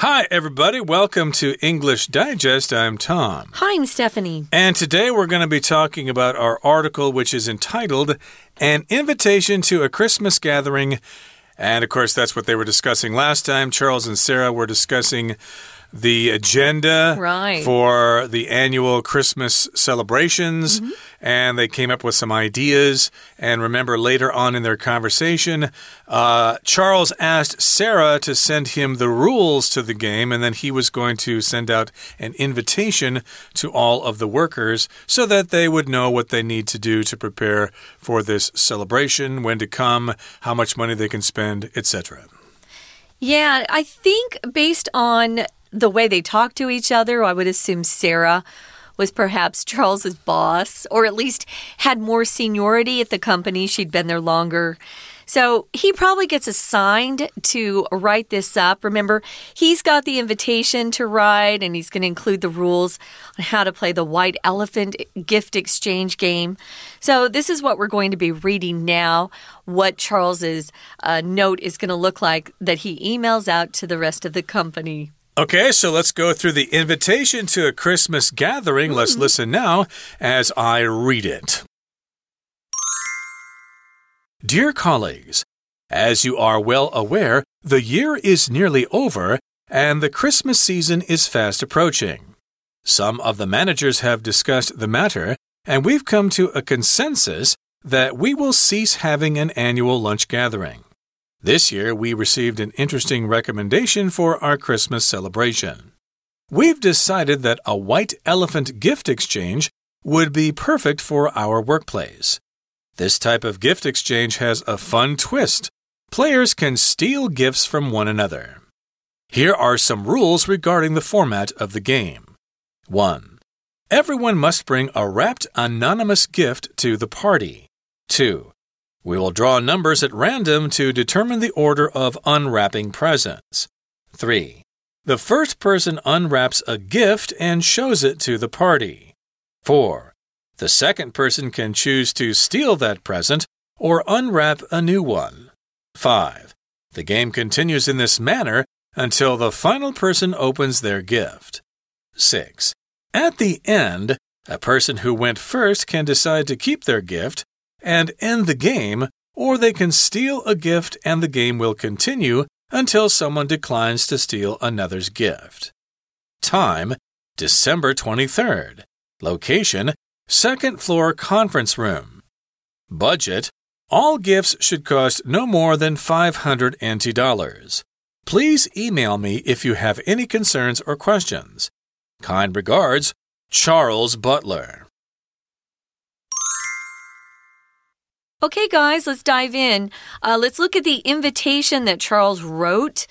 Hi, everybody. Welcome to English Digest. I'm Tom. Hi, I'm Stephanie. And today we're going to be talking about our article, which is entitled An Invitation to a Christmas Gathering. And of course, that's what they were discussing last time. Charles and Sarah were discussing the agenda right. for the annual Christmas celebrations, mm -hmm. and they came up with some ideas. And remember, later on in their conversation, uh, Charles asked Sarah to send him the rules to the game, and then he was going to send out an invitation to all of the workers so that they would know what they need to do to prepare for this celebration, when to come, how much money they can spend, etc. Yeah, I think based on the way they talk to each other, I would assume Sarah was perhaps Charles's boss, or at least had more seniority at the company. She'd been there longer. So he probably gets assigned to write this up. Remember, he's got the invitation to write, and he's going to include the rules on how to play the white elephant gift exchange game. So, this is what we're going to be reading now what Charles's uh, note is going to look like that he emails out to the rest of the company. Okay, so let's go through the invitation to a Christmas gathering. Let's mm-hmm. listen now as I read it. Dear colleagues, as you are well aware, the year is nearly over and the Christmas season is fast approaching. Some of the managers have discussed the matter, and we've come to a consensus that we will cease having an annual lunch gathering. This year, we received an interesting recommendation for our Christmas celebration. We've decided that a white elephant gift exchange would be perfect for our workplace. This type of gift exchange has a fun twist. Players can steal gifts from one another. Here are some rules regarding the format of the game. 1. Everyone must bring a wrapped anonymous gift to the party. 2. We will draw numbers at random to determine the order of unwrapping presents. 3. The first person unwraps a gift and shows it to the party. 4. The second person can choose to steal that present or unwrap a new one. 5. The game continues in this manner until the final person opens their gift. 6. At the end, a person who went first can decide to keep their gift and end the game, or they can steal a gift and the game will continue until someone declines to steal another's gift. Time December 23rd. Location Second floor conference room. Budget All gifts should cost no more than 500 NT dollars. Please email me if you have any concerns or questions. Kind regards, Charles Butler. Okay, guys, let's dive in. Uh, let's look at the invitation that Charles wrote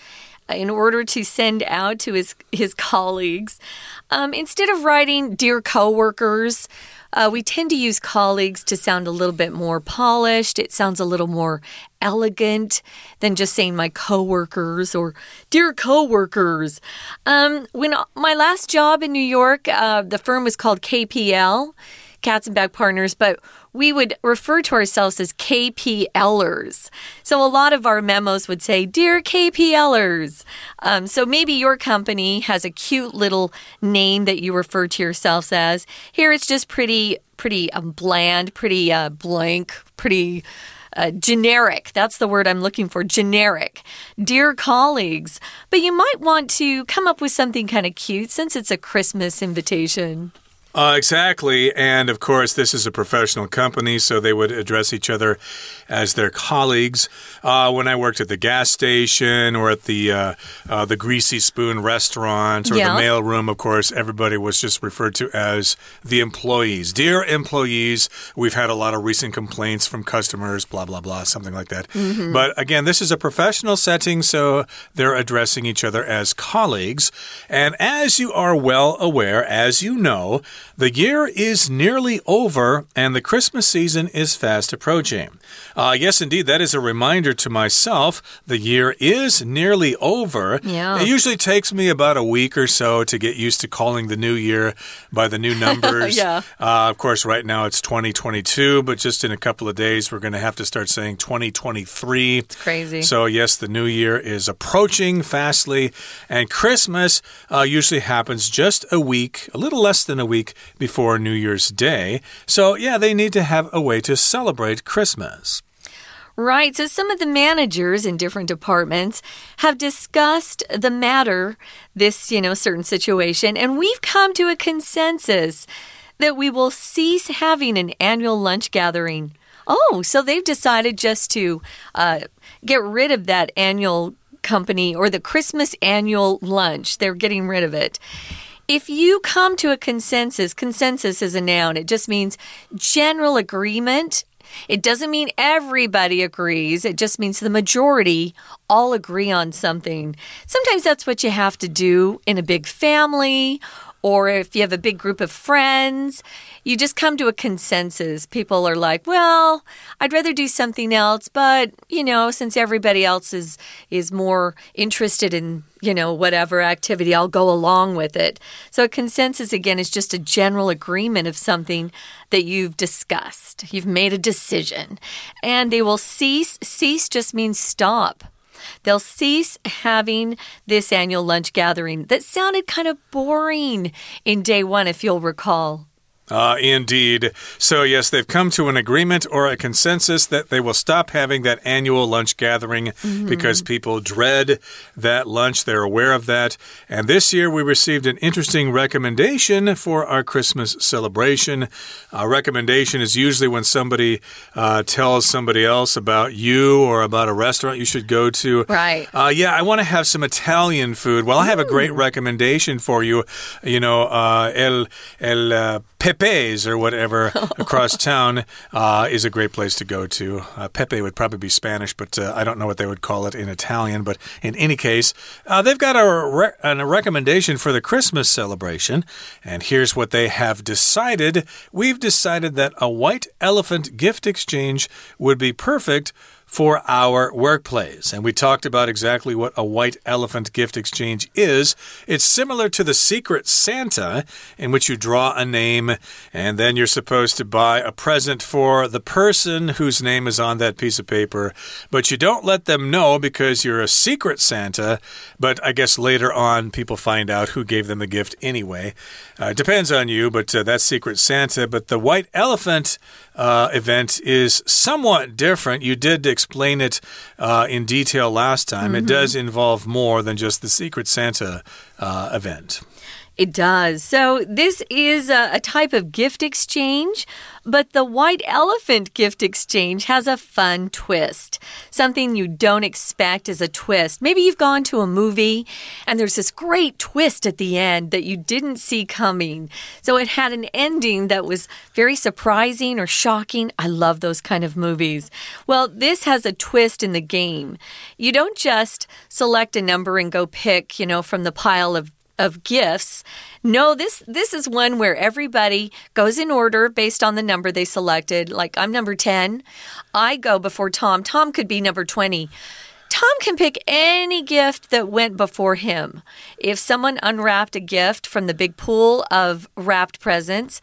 uh, in order to send out to his his colleagues. Um, instead of writing "Dear coworkers," uh, we tend to use colleagues to sound a little bit more polished. It sounds a little more elegant than just saying my coworkers or "Dear coworkers." Um, when my last job in New York, uh, the firm was called KPL. Katzenbach Partners, but we would refer to ourselves as KPLers. So a lot of our memos would say, Dear KPLers. Um, so maybe your company has a cute little name that you refer to yourselves as. Here it's just pretty, pretty um, bland, pretty uh, blank, pretty. Uh, generic. That's the word I'm looking for. Generic. Dear colleagues. But you might want to come up with something kind of cute since it's a Christmas invitation. Uh, exactly. And of course, this is a professional company, so they would address each other as their colleagues. Uh, when I worked at the gas station or at the uh, uh the Greasy Spoon restaurant or yeah. the mail room, of course, everybody was just referred to as the employees. Dear employees, we've had a lot of recent complaints from customers, blah, blah, blah, something like that. Mm -hmm. But again, this is a professional setting, so they're addressing each other as colleagues. And as you are well aware, as you know, The year is nearly over and the Christmas season is fast approaching. Uh, yes, indeed, that is a reminder to myself. The year is nearly over. Yeah. It usually takes me about a week or so to get used to calling the new year by the new numbers. yeah. Uh, of course, right now it's 2022, but just in a couple of days, we're going to have to start saying 2023. It's crazy. So, yes, the new year is approaching fastly, and Christmas uh, usually happens just a week, a little less than a week before New Year's Day. So, yeah, they need to have a way to celebrate Christmas. Right. So some of the managers in different departments have discussed the matter, this, you know, certain situation, and we've come to a consensus that we will cease having an annual lunch gathering. Oh, so they've decided just to uh, get rid of that annual company or the Christmas annual lunch. They're getting rid of it. If you come to a consensus, consensus is a noun, it just means general agreement. It doesn't mean everybody agrees, it just means the majority all agree on something. Sometimes that's what you have to do in a big family or if you have a big group of friends, you just come to a consensus. People are like, "Well, I'd rather do something else, but, you know, since everybody else is is more interested in, you know, whatever activity, I'll go along with it." So a consensus again is just a general agreement of something that you've discussed. You've made a decision. And they will cease cease just means stop. They'll cease having this annual lunch gathering that sounded kind of boring in day one, if you'll recall. Uh, indeed. So, yes, they've come to an agreement or a consensus that they will stop having that annual lunch gathering mm -hmm. because people dread that lunch. They're aware of that. And this year we received an interesting recommendation for our Christmas celebration. A recommendation is usually when somebody uh, tells somebody else about you or about a restaurant you should go to. Right. Uh, yeah, I want to have some Italian food. Well, I have a great recommendation for you. You know, uh, el, el uh, Pepe's or whatever across town uh, is a great place to go to. Uh, Pepe would probably be Spanish, but uh, I don't know what they would call it in Italian. But in any case, uh, they've got a, re a recommendation for the Christmas celebration. And here's what they have decided. We've decided that a white elephant gift exchange would be perfect for our workplace. And we talked about exactly what a white elephant gift exchange is. It's similar to the Secret Santa, in which you draw a name and then you're supposed to buy a present for the person whose name is on that piece of paper. But you don't let them know because you're a secret Santa. But I guess later on, people find out who gave them the gift anyway. Uh, depends on you, but uh, that's Secret Santa. But the white elephant uh, event is somewhat different. You did it uh, in detail last time. Mm -hmm. It mm-hmm. does involve more than just the Secret Santa uh, event. It does. So, this is a, a, type of gift exchange, but the white elephant gift exchange has a fun twist. Something you don't expect is a twist. Maybe you've gone to a movie and there's this great twist at the end that you didn't see coming. So, it had an ending that was very surprising or shocking. I love those kind of movies. Well, this has a twist in the game. You don't just select a number and go pick, you know, from the pile of of gifts. No, this this is one where everybody goes in order based on the number they selected. Like I'm number 10. I go before Tom. Tom could be number 20. Tom can pick any gift that went before him. If someone unwrapped a gift from the big pool of wrapped presents,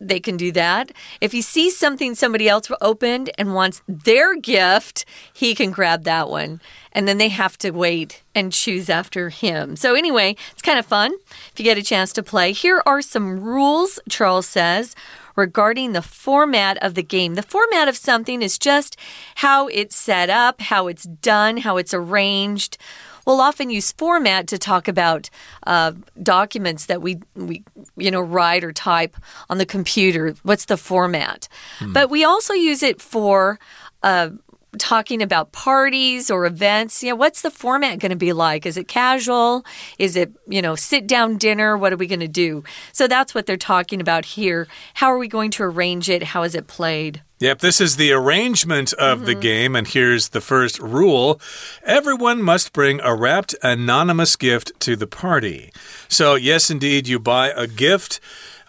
they can do that. If he sees something somebody else opened and wants their gift, he can grab that one and then they have to wait and choose after him. So, anyway, it's kind of fun if you get a chance to play. Here are some rules, Charles says. Regarding the format of the game. The format of something is just how it's set up, how it's done, how it's arranged we'll often use format to talk about uh, documents that we we you know write or type on the computer. What's the format? Hmm. But we also use it for uh, talking about parties or events, you know, what's the format going to be like? Is it casual? Is it, you know, sit down dinner? What are we going to do? So that's what they're talking about here. How are we going to arrange it? How is it played? Yep, this is the arrangement of mm -hmm. the mm-hmm. game, and here's the first rule everyone must bring a wrapped anonymous gift to the party. So, yes, indeed, you buy a gift.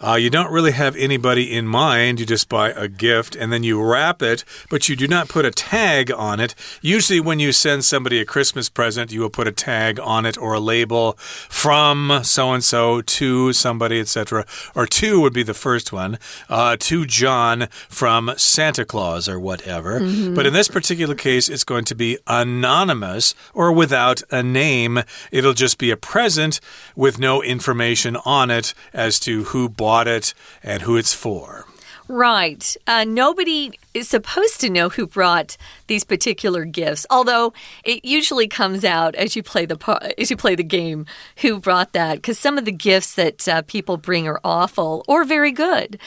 Uh, you don't really have anybody in mind. You just buy a gift and then you wrap it, but you do not put a tag on it. Usually, when you send somebody a Christmas present, you will put a tag on it or a label from so and so to somebody, etc. Or to would be the first one uh, to John from Santa Claus or whatever. Mm -hmm. But in this particular case, it's going to be anonymous or without a name. It'll just be a present with no information on it as to who bought bought it and who it's for. Right. Uh, nobody is supposed to know who brought these particular gifts, although it usually comes out as you play the as you play the game who brought that. Because some of the gifts that uh, people bring are awful or very good.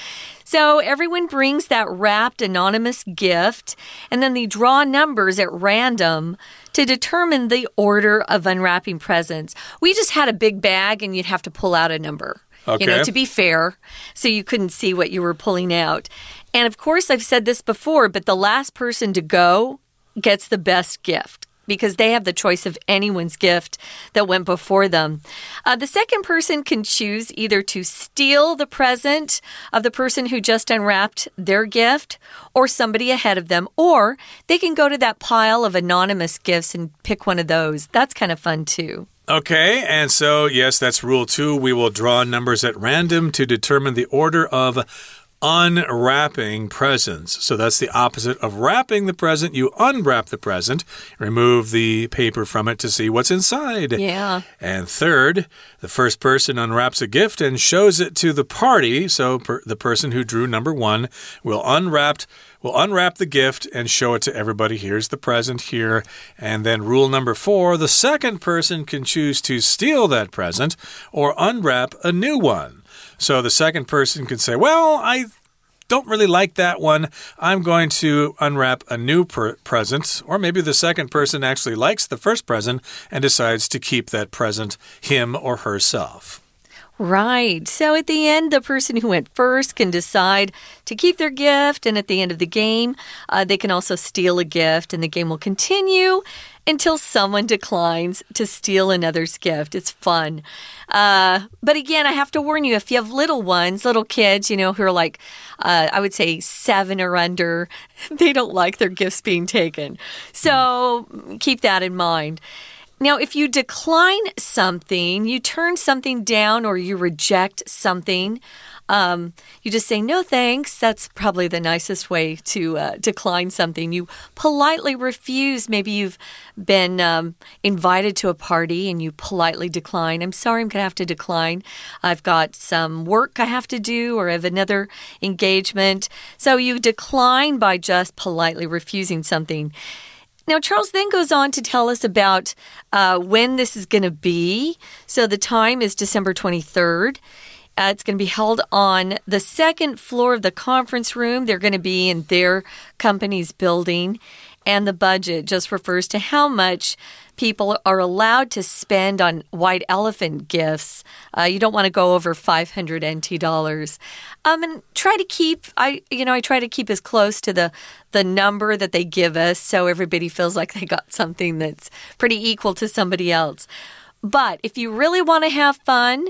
So everyone brings that wrapped anonymous gift, and then they draw numbers at random to determine the order of unwrapping presents. We just had a big bag, and you'd have to pull out a number. Okay. You know, to be fair, so you couldn't see what you were pulling out. And of course, I've said this before, but the last person to go gets the best gift because they have the choice of anyone's gift that went before them. Uh, the second person can choose either to steal the present of the person who just unwrapped their gift or somebody ahead of them, or they can go to that pile of anonymous gifts and pick one of those. That's kind of fun too. Okay, and so, yes, that's rule two. We will draw numbers at random to determine the order of unwrapping presents. So that's the opposite of wrapping the present. You unwrap the present, remove the paper from it to see what's inside. Yeah. And third, the first person unwraps a gift and shows it to the party. So per the person who drew number one will unwrap We'll unwrap the gift and show it to everybody. Here's the present here. And then rule number four the second person can choose to steal that present or unwrap a new one. So the second person can say, Well, I don't really like that one. I'm going to unwrap a new present. Or maybe the second person actually likes the first present and decides to keep that present, him or herself. Right. So at the end, the person who went first can decide to keep their gift. And at the end of the game, uh, they can also steal a gift, and the game will continue until someone declines to steal another's gift. It's fun. Uh, but again, I have to warn you if you have little ones, little kids, you know, who are like, uh, I would say seven or under, they don't like their gifts being taken. So keep that in mind. Now, if you decline something, you turn something down or you reject something, um, you just say no thanks. That's probably the nicest way to uh, decline something. You politely refuse. Maybe you've been um, invited to a party and you politely decline. I'm sorry, I'm going to have to decline. I've got some work I have to do or I have another engagement. So you decline by just politely refusing something. Now, Charles then goes on to tell us about uh, when this is going to be. So the time is December 23rd. Uh, it's going to be held on the second floor of the conference room. They're going to be in their company's building. And the budget just refers to how much people are allowed to spend on white elephant gifts. Uh, you don't want to go over 500 NT dollars. Um, and try to keep, I, you know, I try to keep as close to the, the number that they give us so everybody feels like they got something that's pretty equal to somebody else. But if you really want to have fun,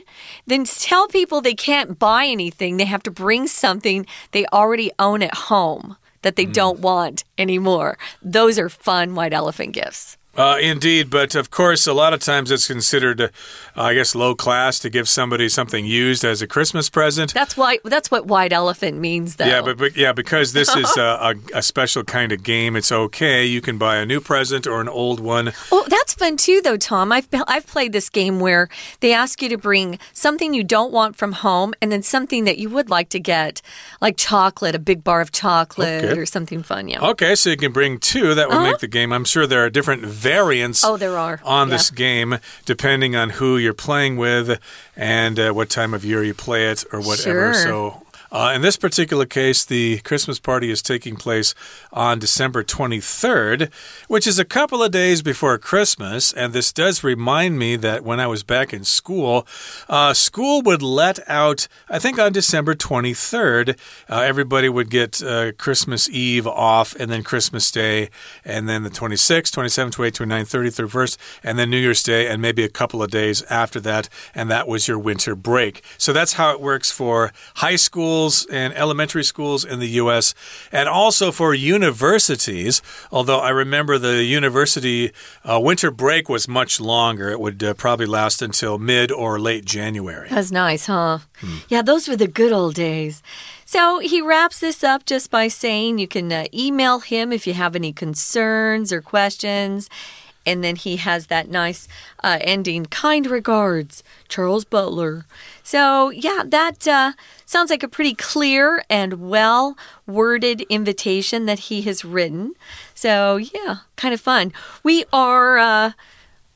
then tell people they can't buy anything. They have to bring something they already own at home that they mm. don't want anymore. Those are fun white elephant gifts. Uh, indeed, but of course, a lot of times it's considered, uh, I guess, low class to give somebody something used as a Christmas present. That's why. That's what white elephant means, though. Yeah, but, but yeah, because this is a, a, a, special kind of game, it's okay. You can buy a new present or an old one. Oh, that's fun too, though, Tom. I've I've played this game where they ask you to bring something you don't want from home, and then something that you would like to get, like chocolate, a big bar of chocolate, okay. or something fun. Yeah. Okay, so you can bring two. That would uh -huh. make the game. I'm sure there are different variants oh, there are. on yeah. this game, depending on who you're playing with and uh, what time of year you play it or whatever. Sure. So Uh, in this particular case, the Christmas party is taking place on December 23rd, which is a couple of days before Christmas. And this does remind me that when I was back in school, uh, school would let out, I think on December 23rd, uh, everybody would get uh, Christmas Eve off, and then Christmas Day, and then the 26th, 27th, 28th, 29th, 30th, 31st, and then New Year's Day, and maybe a couple of days after that. And that was your winter break. So that's how it works for high schools and elementary schools in the U.S., and also for universities. Although I remember the university uh, winter break was much longer, it would uh, probably last until mid or late January. That's nice, huh? Hmm. Yeah, those were the good old days. So he wraps this up just by saying you can uh, email him if you have any concerns or questions. And then he has that nice uh, ending, kind regards, Charles Butler. So, yeah, that uh, sounds like a pretty clear and well worded invitation that he has written. So, yeah, kind of fun. We are, uh,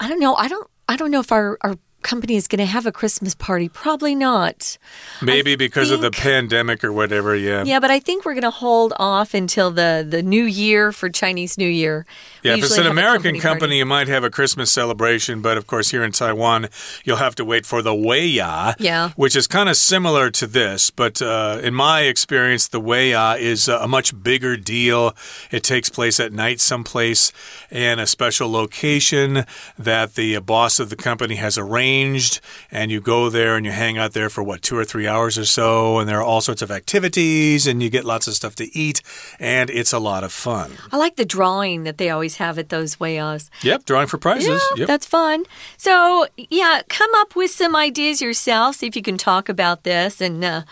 I don't know, I don't. I don't know if our, our company is going to have a Christmas party. Probably not. Maybe I because think, of the pandemic or whatever, yeah. Yeah, but I think we're going to hold off until the, the new year for Chinese New Year. Yeah, if it's an American company, company you might have a Christmas celebration, but of course, here in Taiwan, you'll have to wait for the Weiya, yeah. which is kind of similar to this. But uh, in my experience, the Weiya is a much bigger deal. It takes place at night someplace in a special location that the boss of the company has arranged arranged, and you go there and you hang out there for what, two or three hours or so, and there are all sorts of activities, and you get lots of stuff to eat, and it's a lot of fun. I like the drawing that they always have at those Weiyas. Yep, drawing for prizes. Yeah, yep. that's fun. So, yeah, come up with some ideas yourself, see if you can talk about this, and uh,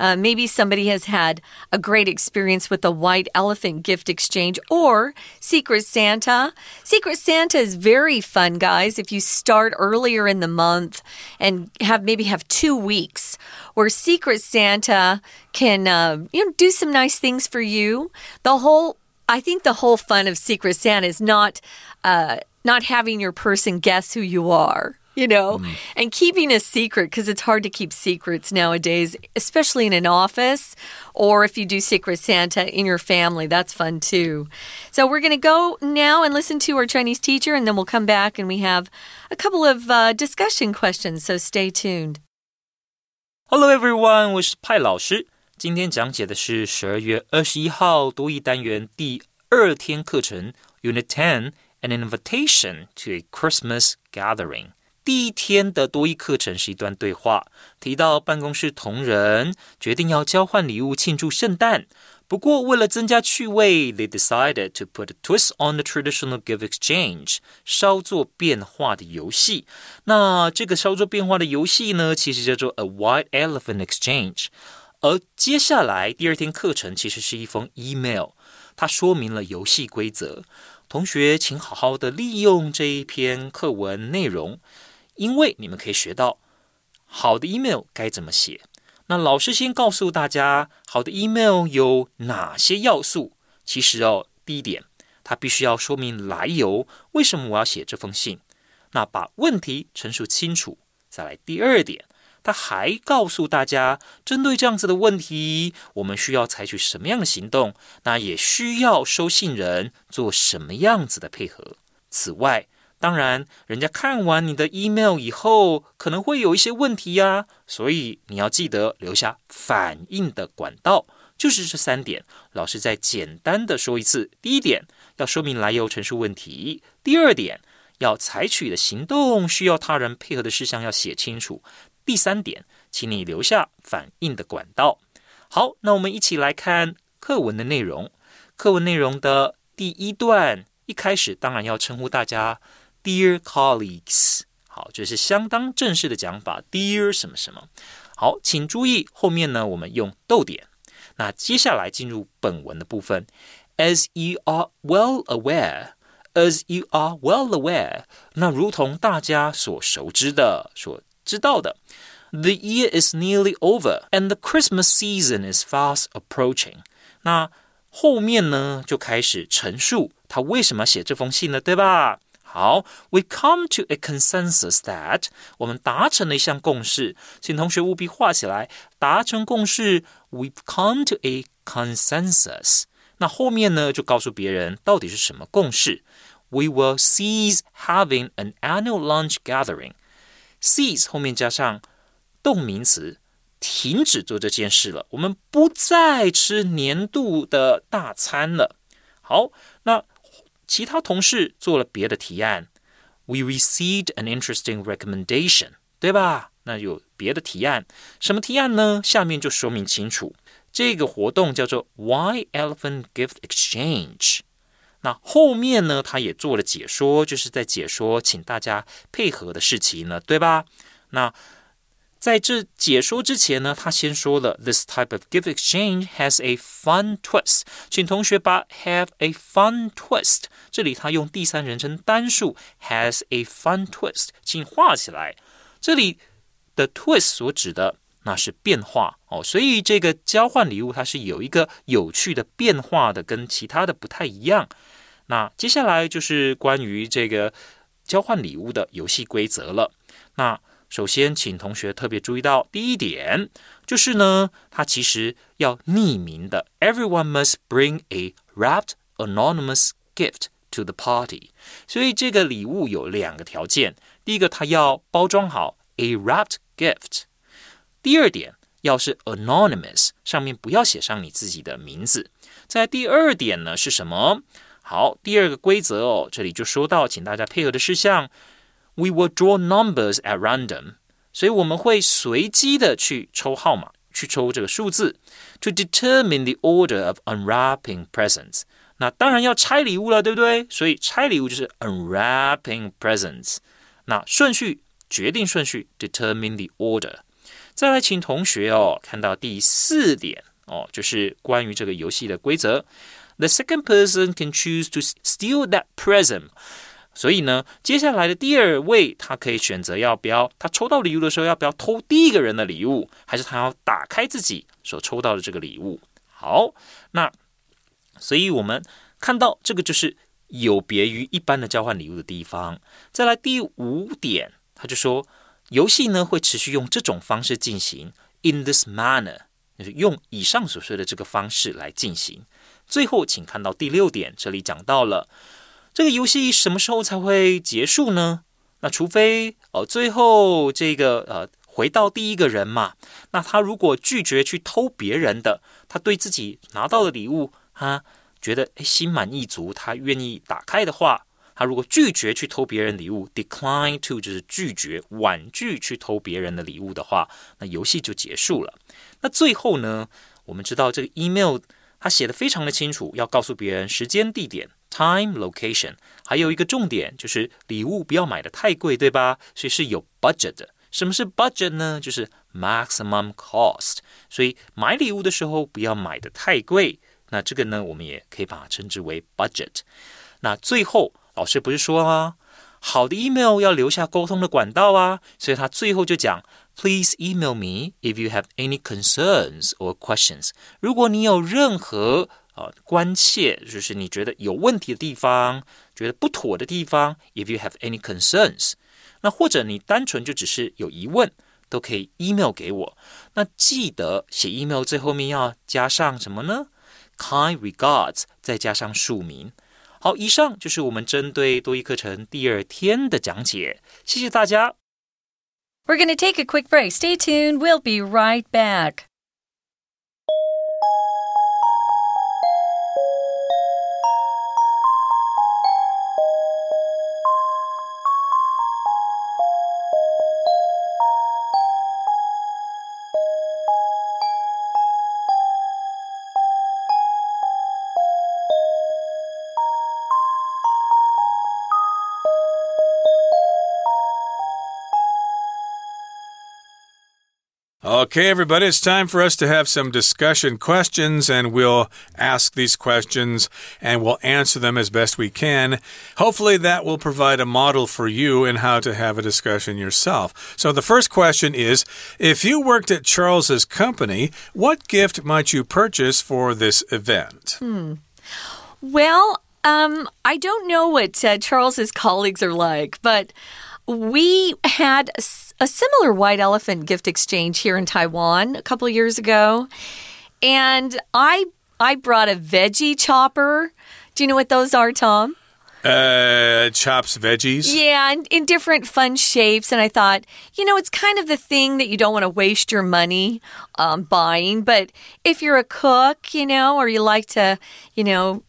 uh, maybe somebody has had a great experience with the white elephant gift exchange or Secret Santa. Secret Santa is very fun, guys. If you start earlier in the month and have maybe have two weeks where Secret Santa can uh, you know do some nice things for you. The whole I think the whole fun of Secret Santa is not uh, not having your person guess who you are you know, mm. and keeping a secret because it's hard to keep secrets nowadays, especially in an office or if you do Secret Santa in your family. That's fun too. So we're going to go now and listen to our Chinese teacher, and then we'll come back and we have a couple of uh, discussion questions. So stay tuned. Hello everyone，我是派老师。今天讲解的是十二月二十一号多义单元第二天课程 Unit Ten。An invitation to a Christmas gathering. 第一天的多益课程是一段对话，提到办公室同仁决定要交换礼物庆祝圣诞。不过，为了增加趣味，they decided to put a twist on the traditional gift exchange，稍作变化的游戏。那这个稍作变化的游戏呢，其实叫做 a white elephant exchange。而接下来第二天课程其实是一封 email，它说明了游戏规则。同学，请好好的利用这一篇课文内容。因为你们可以学到好的 email 该怎么写。那老师先告诉大家，好的 email 有哪些要素。其实哦，第一点，它必须要说明来由，为什么我要写这封信。那把问题陈述清楚。再来第二点，他还告诉大家，针对这样子的问题，我们需要采取什么样的行动。那也需要收信人做什么样子的配合。此外，当然，人家看完你的 email 以后，可能会有一些问题呀，所以你要记得留下反应的管道，就是这三点。老师再简单的说一次：第一点，要说明来由，陈述问题；第二点，要采取的行动需要他人配合的事项要写清楚；第三点，请你留下反应的管道。好，那我们一起来看课文的内容。课文内容的第一段，一开始当然要称呼大家。Dear colleagues，好，这是相当正式的讲法。Dear 什么什么，好，请注意后面呢，我们用逗点。那接下来进入本文的部分。As you are well aware，as you are well aware，那如同大家所熟知的、所知道的，The year is nearly over，and the Christmas season is fast approaching。那后面呢，就开始陈述他为什么写这封信呢？对吧？ 好，we come to a consensus that 我们达成了一项共识，请同学务必画起来。达成共识，we've come to a consensus。那后面呢，就告诉别人到底是什么共识。We will cease having an annual lunch gathering。cease 后面加上动名词，停止做这件事了。我们不再吃年度的大餐了。好，那 其他同事做了别的提案。We received an interesting recommendation，对吧？那有别的提案，什么提案呢？下面就说明清楚。这个活动叫做 Why Elephant Gift Exchange。那后面呢，他也做了解说，就是在解说请大家配合的事情呢，对吧？那在这解说之前呢，他先说了，This type of gift exchange has a fun twist。请同学把 have a fun twist 这里他用第三人称单数 has a fun twist，请画起来。这里的 twist 所指的那是变化哦，所以这个交换礼物它是有一个有趣的变化的，跟其他的不太一样。那接下来就是关于这个交换礼物的游戏规则了。那首先，请同学特别注意到第一点，就是呢，它其实要匿名的。Everyone must bring a wrapped anonymous gift to the party。所以这个礼物有两个条件：第一个，它要包装好，a wrapped gift。第二点，要是 anonymous，上面不要写上你自己的名字。在第二点呢是什么？好，第二个规则哦，这里就说到，请大家配合的事项 ，We will draw numbers at random，所以我们会随机的去抽号码，去抽这个数字，to determine the order of unwrapping presents。那当然要拆礼物了，对不对？所以拆礼物就是 unwrapping presents。那顺序决定顺序，determine the order。再来，请同学哦，看到第四点哦，就是关于这个游戏的规则。The second person can choose to steal that present。 所以呢，接下来的第二位，他可以选择要不要他抽到礼物的时候，要不要偷第一个人的礼物，还是他要打开自己所抽到的这个礼物？好，那所以我们看到这个就是有别于一般的交换礼物的地方。再来第五点，他就说。游戏呢会持续用这种方式进行，in this manner，就是用以上所说的这个方式来进行。最后，请看到第六点，这里讲到了这个游戏什么时候才会结束呢？那除非哦，最后这个呃回到第一个人嘛，那他如果拒绝去偷别人的，他对自己拿到的礼物，他觉得诶心满意足，他愿意打开的话。他如果拒绝去偷别人礼物，decline to 就是拒绝婉拒去偷别人的礼物的话，那游戏就结束了。那最后呢，我们知道这个 email 他写的非常的清楚，要告诉别人时间、地点 （time, location），还有一个重点就是礼物不要买的太贵，对吧？所以是有 budget 的。什么是 budget 呢？就是 maximum cost。所以买礼物的时候不要买的太贵。那这个呢，我们也可以把它称之为 budget。那最后。老师不是说吗？好的 email 要留下沟通的管道啊，所以他最后就讲，Please email me if you have any concerns or questions。如果你有任何 呃关切，就是你觉得有问题的地方，觉得不妥的地方，if you have any concerns，那或者你单纯就只是有疑问，都可以 email 给我。那记得写 email 最后面要加上什么呢？Kind regards，再加上署名。好，以上就是我们针对多益课程第二天的讲解，谢谢大家。We're going to take a quick break. Stay tuned. We'll be right back. Okay, everybody, it's time for us to have some discussion questions, and we'll ask these questions and we'll answer them as best we can. Hopefully, that will provide a model for you in how to have a discussion yourself. So, the first question is If you worked at Charles's company, what gift might you purchase for this event? Hmm. Well, Um, I don't know what uh, Charles's colleagues are like, but we had a, similar white elephant gift exchange here in Taiwan a couple years ago, and I I brought a veggie chopper. Do you know what those are, Tom? Uh, chops veggies. Yeah, in, in different fun shapes. And I thought, you know, it's kind of the thing that you don't want to waste your money um, buying. But if you're a cook, you know, or you like to, you know,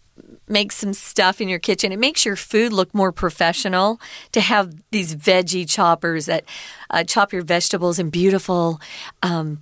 make some stuff in your kitchen. It makes your food look more professional to have these veggie choppers that uh, chop your vegetables in beautiful, um,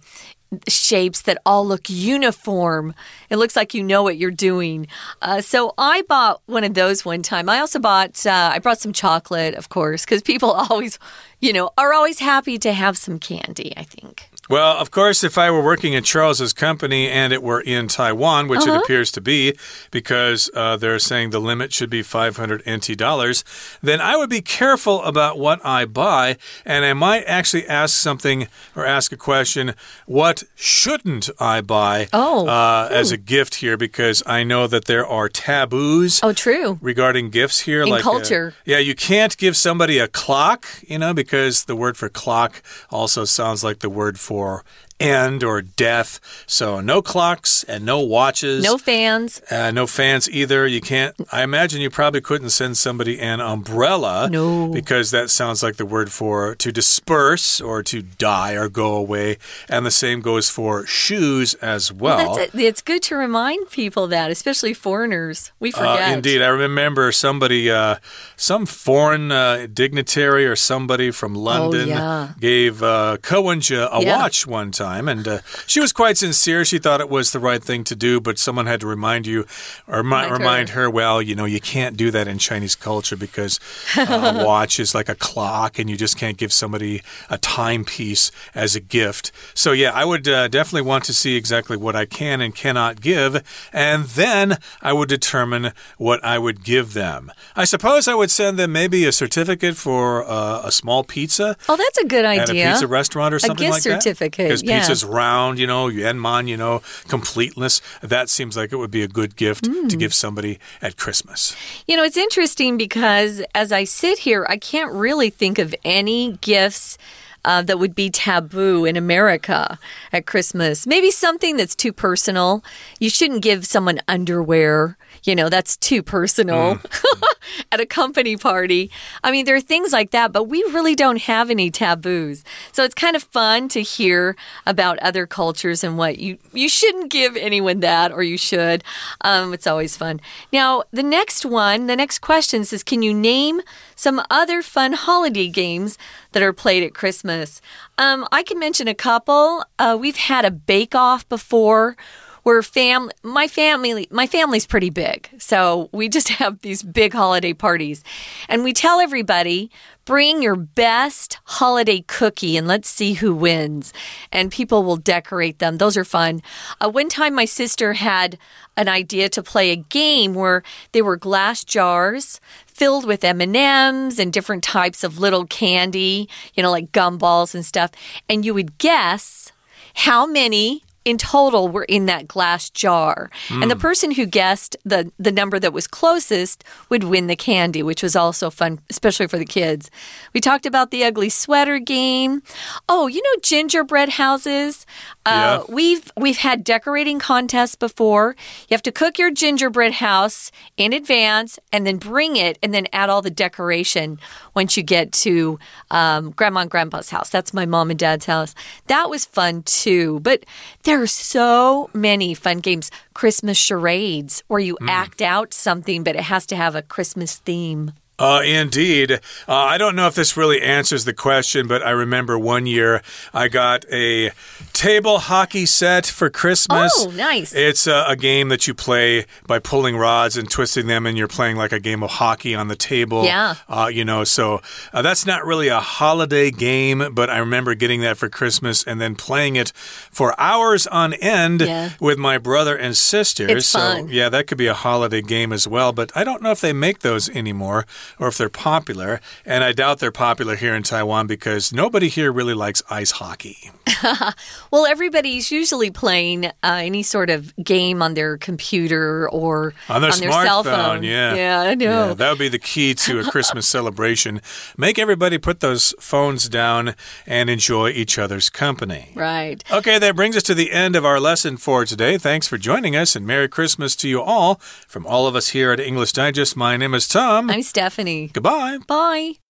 shapes that all look uniform. It looks like you know what you're doing. Uh, so I bought one of those one time. I also bought, uh, I brought some chocolate, of course, because people always, you know, are always happy to have some candy, I think. Well, of course, if I were working at Charles's company and it were in Taiwan, which uh -huh. it uh-huh. appears to be, because uh, they're saying the limit should be 500 NT dollars, then I would be careful about what I buy, and I might actually ask something or ask a question: What shouldn't I buy? Oh, uh, as a gift here, because I know that there are taboos. Oh, true. Regarding gifts here, in like uh, culture. yeah, you can't give somebody a clock, you know, because the word for clock also sounds like the word for for end or death. So no clocks and no watches. No fans. Uh, no fans either. You can't. I imagine you probably couldn't send somebody an umbrella. No. Because that sounds like the word for to disperse or to die or go away. And the same goes for shoes as well. well it's good to remind people that, especially foreigners. We uh, forget. Uh, indeed. I remember somebody, uh, some foreign uh, dignitary or somebody from oh, London oh, yeah. gave uh, Ko Wen-je a yeah. watch one time time. And uh, she was quite sincere. She thought it was the right thing to do, but someone had to remind you or remind, remind her. her, well, you know, you can't do that in Chinese culture because uh, a watch is like a clock and you just can't give somebody a timepiece as a gift. So, yeah, I would uh, definitely want to see exactly what I can and cannot give. And then I would determine what I would give them. I suppose I would send them maybe a certificate for uh, a small pizza. Oh, that's a good idea. At a pizza restaurant or something like that. A gift certificate. Yeah pizza's round, you know, Yuanman, you know, completeness. That seems like it would be a good gift mm. to give somebody at Christmas. You know, it's interesting because as I sit here, I can't really think of any gifts. Uh, that would be taboo in America at Christmas. Maybe something that's too personal. You shouldn't give someone underwear you know, that's too personal mm. at a company party. I mean, there are things like that, but we really don't have any taboos. So it's kind of fun to hear about other cultures and what you you shouldn't give anyone that or you should. Um, it's always fun. Now, the next one, the next question says, can you name some other fun holiday games that are played at Christmas? Um, I can mention a couple. Uh, we've had a bake off before we're family my family my family's pretty big so we just have these big holiday parties and we tell everybody bring your best holiday cookie and let's see who wins and people will decorate them those are fun uh, one time my sister had an idea to play a game where they were glass jars filled with M&Ms and different types of little candy, you know, like gumballs and stuff. And you would guess how many in total we were in that glass jar. Mm. And the hmm. person who guessed the, the number that was closest would win the candy, which was also fun, especially for the kids. We talked about the ugly sweater game. Oh, you know gingerbread houses? Uh, yeah. We've we've had decorating contests before. You have to cook your gingerbread house in advance and then bring it and then add all the decoration once you get to um, grandma and grandpa's house. That's my mom and dad's house. That was fun too. But there are so many fun games. Christmas charades, where you mm. act out something, but it has to have a Christmas theme. Uh, indeed. Uh, I don't know if this really answers the question, but I remember one year I got a table hockey set for Christmas. Oh, nice. It's a, a, game that you play by pulling rods and twisting them, and you're playing like a game of hockey on the table. Yeah. Uh, you know, so uh, that's not really a holiday game, but I remember getting that for Christmas and then playing it for hours on end yeah. with my brother and sisters. It's so, fun. yeah, that could be a holiday game as well, but I don't know if they make those anymore. Or if they're popular. And I doubt they're popular here in Taiwan because nobody here really likes ice hockey. well, everybody's usually playing uh, any sort of game on their computer or on their, on their cell phone. Yeah, yeah, I know. Yeah, that would be the key to a Christmas celebration. Make everybody put those phones down and enjoy each other's company. Right. Okay, that brings us to the end of our lesson for today. Thanks for joining us, and Merry Christmas to you all. From all of us here at English Digest, my name is Tom. I'm Stephanie. Goodbye. Bye.